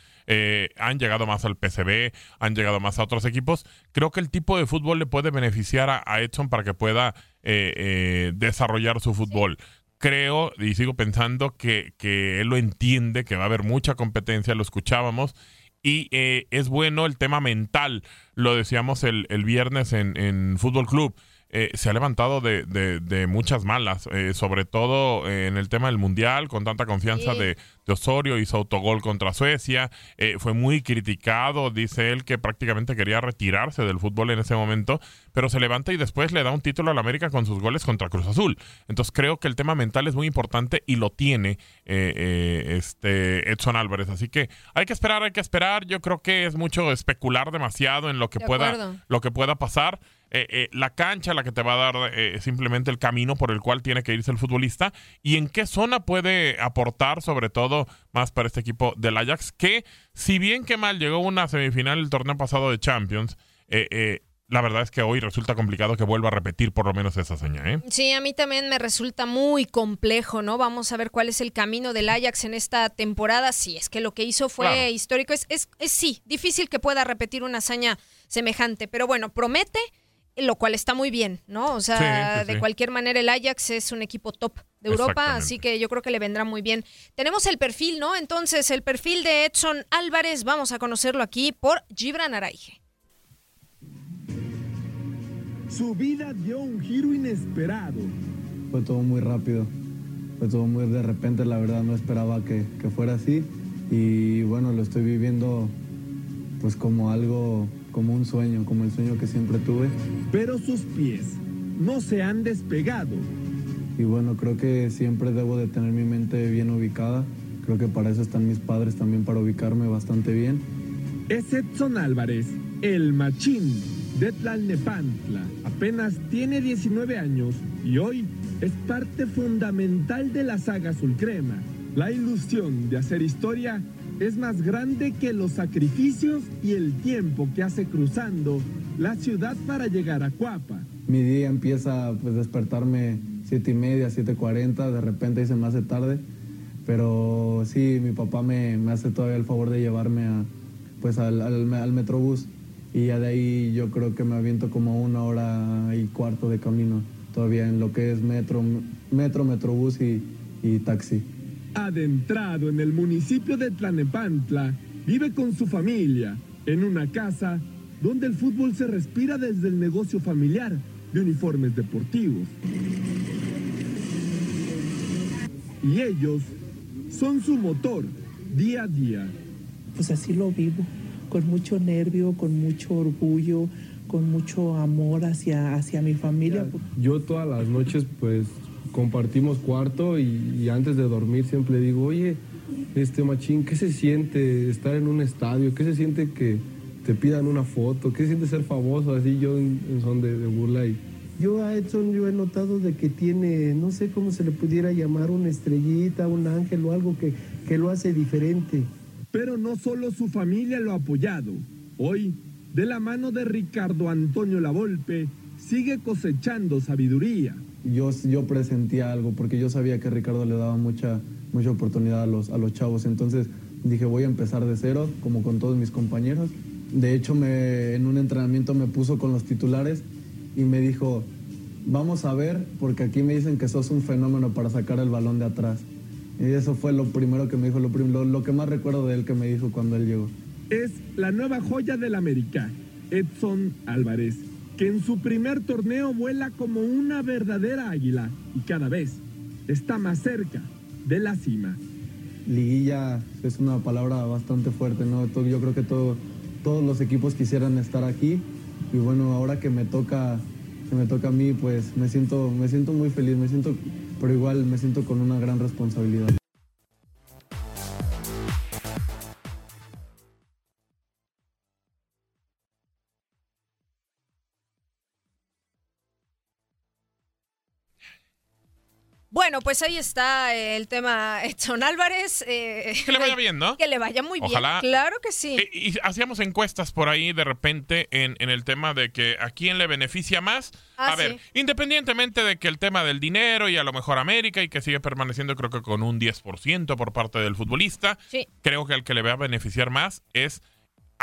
han llegado más al PCB, han llegado más a otros equipos. Creo que el tipo de fútbol le puede beneficiar a, Edson para que pueda desarrollar su fútbol creo y sigo pensando que, que, él lo entiende, que va a haber mucha competencia, lo escuchábamos. Y eh, es bueno el tema mental, lo decíamos el, el viernes en, en Fútbol Club. Eh, se ha levantado de, de, muchas malas, eh, sobre todo eh, en el tema del Mundial, con tanta confianza de, de, Osorio, hizo autogol contra Suecia, fue muy criticado, dice él que prácticamente quería retirarse del fútbol en ese momento, pero se levanta y después le da un título al América con sus goles contra Cruz Azul. Entonces creo que el tema mental es muy importante y lo tiene este Edson Álvarez, así que hay que esperar, hay que esperar, yo creo que es mucho especular demasiado en lo que, pueda, lo que pueda pasar. Eh, eh, la cancha la que te va a dar eh, simplemente el camino por el cual tiene que irse el futbolista y en qué zona puede aportar sobre todo más para este equipo del Ajax que si bien que mal llegó una semifinal el torneo pasado de Champions la verdad es que hoy resulta complicado que vuelva a repetir por lo menos esa seña, ¿eh? Sí, a mí también me resulta muy complejo, ¿no? Vamos a ver cuál es el camino del Ajax en esta temporada. Si es que lo que hizo fue histórico. Es, es, es, sí, difícil que pueda repetir una hazaña semejante, pero bueno, promete lo cual está muy bien, ¿no? O sea, de cualquier manera el Ajax es un equipo top de Europa, así que yo creo que le vendrá muy bien. Tenemos el perfil, ¿no? Entonces, el perfil de Edson Álvarez, vamos a conocerlo aquí por Gibran Araige. Su vida dio un giro inesperado. Fue todo muy rápido, fue todo muy de repente, la verdad no esperaba que, que fuera así y bueno, lo estoy viviendo pues como algo como un sueño, como el sueño que siempre tuve. Pero sus pies no se han despegado. Y bueno, creo que siempre debo de tener mi mente bien ubicada. Creo que para eso están mis padres también, para ubicarme bastante bien. Es Edson Álvarez, el machín de Tlalnepantla. Apenas tiene 19 años y hoy es parte fundamental de la saga Sulcrema. La ilusión de hacer historia es más grande que los sacrificios y el tiempo que hace cruzando la ciudad para llegar a Cuapa. Mi día empieza pues despertarme siete y media, 7.40, de repente se me hace tarde, pero sí, mi papá me, hace todavía el favor de llevarme a, pues al, al, Metrobús y ya de ahí yo creo que me aviento como una hora y cuarto de camino todavía en lo que es metro, metro, metrobús y taxi. Adentrado en el municipio de Tlanepantla, vive con su familia en una casa donde el fútbol se respira desde el negocio familiar de uniformes deportivos. Y ellos son su motor día a día. Pues así lo vivo, con mucho nervio, con mucho orgullo, con mucho amor hacia, hacia mi familia. Yo todas las noches pues compartimos cuarto y, antes de dormir siempre digo, oye, este machín, ¿qué se siente estar en un estadio? ¿Qué se siente que te pidan una foto? ¿Qué se siente ser famoso? Así yo en, son de, burla y... Yo a Edson yo he notado de que tiene, no sé cómo se le pudiera llamar, una estrellita, un ángel o algo que, que lo hace diferente. Pero no solo su familia lo ha apoyado. Hoy de la mano de Ricardo Antonio Lavolpe, sigue cosechando sabiduría. Yo, yo presentía algo porque yo sabía que Ricardo le daba mucha, mucha oportunidad a los, a los chavos. Entonces dije, voy a empezar de cero, como con todos mis compañeros. De hecho, me, en un entrenamiento me puso con los titulares y me dijo, vamos a ver, porque aquí me dicen que sos un fenómeno para sacar el balón de atrás. Y eso fue lo primero que me dijo, lo, lo, lo que más recuerdo de él que me dijo cuando él llegó es la nueva joya del América, Edson Álvarez, que en su primer torneo vuela como una verdadera águila y cada vez está más cerca de la cima. Liguilla es una palabra bastante fuerte, ¿no? Yo creo que todo, todos los equipos quisieran estar aquí y bueno, ahora que me toca, que me toca a mí, pues me siento, me siento muy feliz, me siento, pero igual me siento con una gran responsabilidad. Bueno, pues ahí está el tema Edson Álvarez. Eh, que le vaya bien, ¿no? Que le vaya muy bien. Claro que sí. Y, hacíamos encuestas por ahí de repente en, el tema de que a quién le beneficia más. Ah, a ver, independientemente de que el tema del dinero y a lo mejor América y que sigue permaneciendo creo que con un 10% por parte del futbolista, creo que el que le va a beneficiar más es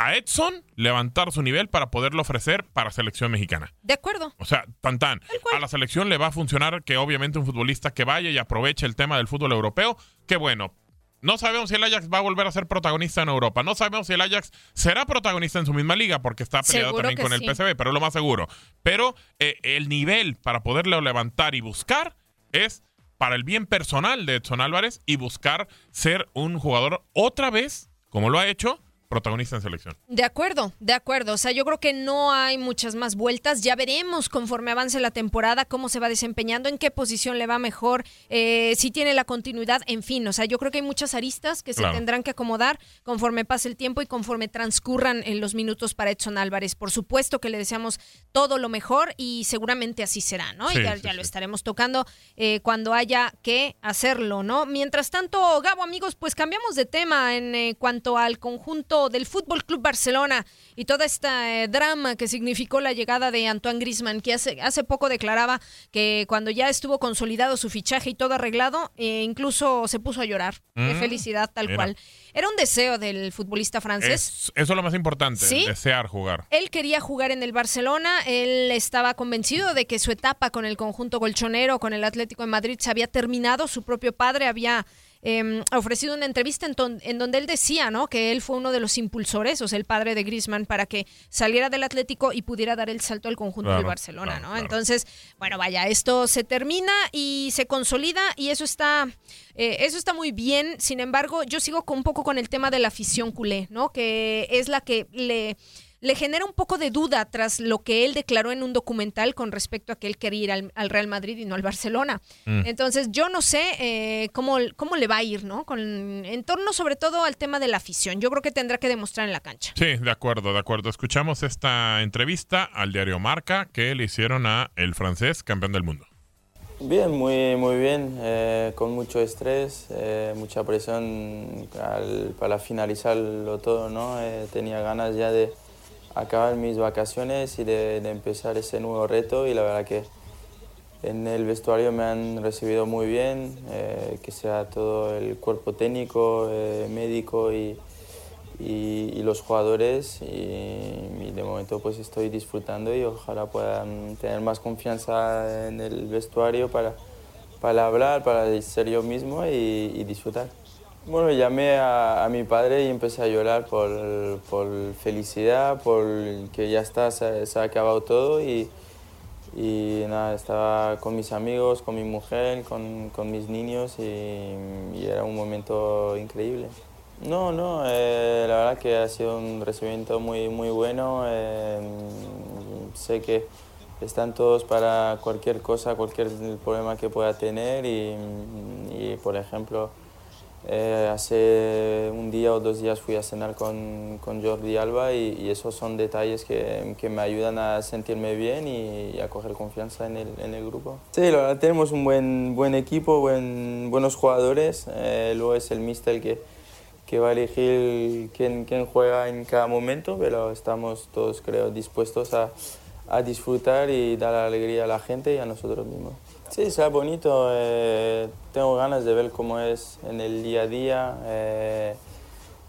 a Edson levantar su nivel para poderlo ofrecer para selección mexicana. De acuerdo. O sea, tan tan. A la selección le va a funcionar que obviamente un futbolista que vaya y aproveche el tema del fútbol europeo, qué bueno. No sabemos si el Ajax va a volver a ser protagonista en Europa. No sabemos si el Ajax será protagonista en su misma liga porque está peleado también con el PSV, pero es lo más seguro. Pero eh, el nivel para poderlo levantar y buscar es para el bien personal de Edson Álvarez y buscar ser un jugador otra vez, como lo ha hecho, protagonista en selección. De acuerdo, de acuerdo. O sea, yo creo que no hay muchas más vueltas. Ya veremos conforme avance la temporada cómo se va desempeñando, en qué posición le va mejor, eh, si tiene la continuidad, en fin. O sea, yo creo que hay muchas aristas que se tendrán que acomodar conforme pase el tiempo y conforme transcurran en los minutos para Edson Álvarez. Por supuesto que le deseamos todo lo mejor y seguramente así será, ¿no? y ya, lo estaremos tocando eh, cuando haya que hacerlo, ¿no? Mientras tanto, Gabo, amigos, pues cambiamos de tema en eh, cuanto al conjunto del Fútbol Club Barcelona y toda esta eh, drama que significó la llegada de Antoine Grisman, que hace, hace poco declaraba que cuando ya estuvo consolidado su fichaje y todo arreglado, eh, incluso se puso a llorar de felicidad tal cual. Era un deseo del futbolista francés. eso es lo más importante, desear jugar. Él quería jugar en el Barcelona, él estaba convencido de que su etapa con el conjunto golchonero, con el Atlético de Madrid, se había terminado, su propio padre había eh, ofrecido una entrevista en, en, donde él decía, ¿no? Que él fue uno de los impulsores, o sea, el padre de Griezmann, para que saliera del Atlético y pudiera dar el salto al conjunto de Barcelona, ¿no? Entonces, bueno, vaya, esto se termina y se consolida y eso está, eh, eso está muy bien. Sin embargo, yo sigo con, un poco con el tema de la afición culé, ¿no? Que es la que le le genera un poco de duda tras lo que él declaró en un documental con respecto a que él quería ir al, Real Madrid y no al Barcelona. Mm. Entonces, yo no sé eh, cómo, cómo le va a ir, ¿no? Con, en torno sobre todo al tema de la afición. Yo creo que tendrá que demostrar en la cancha. Sí, de acuerdo, de acuerdo. Escuchamos esta entrevista al diario Marca que le hicieron a el francés campeón del mundo. Bien, muy, muy bien, eh, con mucho estrés, eh, mucha presión para finalizarlo todo, ¿no? tenía ganas ya de, acabar mis vacaciones y de, empezar ese nuevo reto y la verdad que en el vestuario me han recibido muy bien, eh, que sea todo el cuerpo técnico, eh, médico y, y, los jugadores y, de momento pues estoy disfrutando y ojalá puedan tener más confianza en el vestuario para, para hablar, para ser yo mismo y, disfrutar. Bueno, llamé a, mi padre y empecé a llorar por, por felicidad, por que ya está, se, ha acabado todo y, nada, estaba con mis amigos, con mi mujer, con, con mis niños y era un momento increíble. No, no, eh, la verdad que ha sido un recibimiento muy, muy bueno. Eh, sé que están todos para cualquier cosa, cualquier problema que pueda tener y, por ejemplo, eh, hace un día o dos días fui a cenar con, con Jordi Alba y, esos son detalles que, que, me ayudan a sentirme bien y, a coger confianza en el, en el, grupo. Sí, la verdad tenemos un buen, buen equipo, buen, buenos jugadores, luego es el míster que que va a elegir quién, quién, juega en cada momento, pero estamos todos, creo, dispuestos a, a, disfrutar y dar alegría a la gente y a nosotros mismos. Sí, será bonito. Eh, tengo ganas de ver cómo es en el día a día, eh,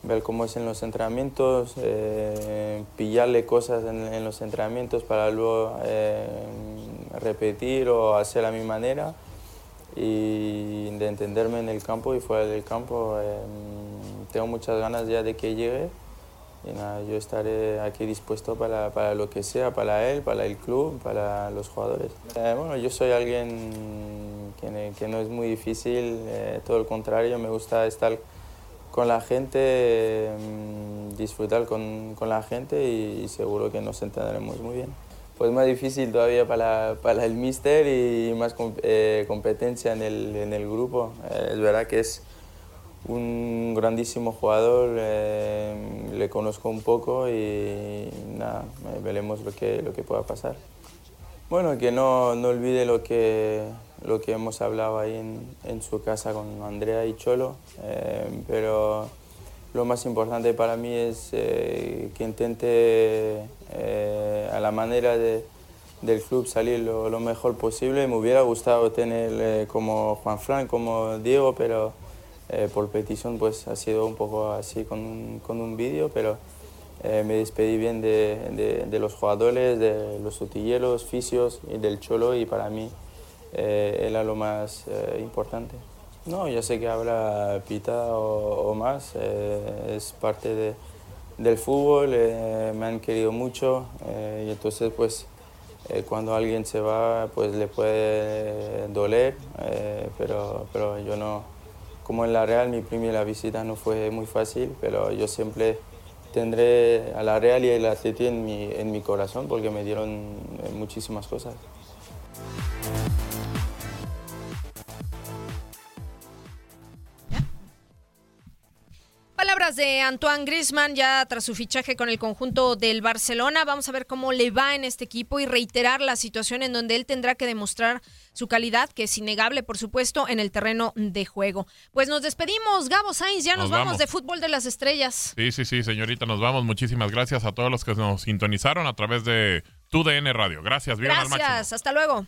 ver cómo es en los entrenamientos, eh, pillarle cosas en, en, los entrenamientos para luego repetir o hacer a mi manera y de entenderme en el campo y fuera del campo tengo muchas ganas ya de que llegue y nada, yo estaré aquí dispuesto para, para, lo que sea, para él, para el club, para los jugadores. Eh, bueno, yo soy alguien que, que, no es muy difícil, eh, todo el contrario, me gusta estar con la gente, mm, disfrutar con, con la gente y, seguro que nos entenderemos muy bien. Pues más difícil todavía para, para el míster y más eh, competencia en el, en el grupo. es verdad que es un grandísimo jugador, eh, le conozco un poco y nada, veremos lo que, lo que pueda pasar. Bueno, que no, no olvide lo que, lo que hemos hablado ahí en, en su casa con Andrea y Cholo, eh, pero lo más importante para mí es eh, que intente a la manera de, del club salir lo, lo, mejor posible. Me hubiera gustado tener como Juan Fran, como Diego, pero eh, por petición pues ha sido un poco así con un, con un vídeo, pero eh, me despedí bien de, de, los jugadores, de los utilleros, fisios y del cholo y para mí eh, era lo más importante. No, yo sé que habrá pita o, más, es parte de, del fútbol, me han querido mucho y entonces pues cuando alguien se va pues le puede doler, pero, pero yo no, como en la Real, mi primera visita no fue muy fácil, pero yo siempre tendré a la Real y el Atleti en mi, en mi corazón porque me dieron eh, muchísimas cosas. De Antoine Griezmann ya tras su fichaje con el conjunto del Barcelona. Vamos a ver cómo le va en este equipo y reiterar la situación en donde él tendrá que demostrar su calidad, que es innegable, por supuesto, en el terreno de juego. Pues nos despedimos, Gabo Sainz, ya nos, vamos. de fútbol de las estrellas. Sí, sí, sí, señorita, nos vamos. Muchísimas gracias a todos los que nos sintonizaron a través de TUDN Radio. Gracias, bien Gracias, hasta luego.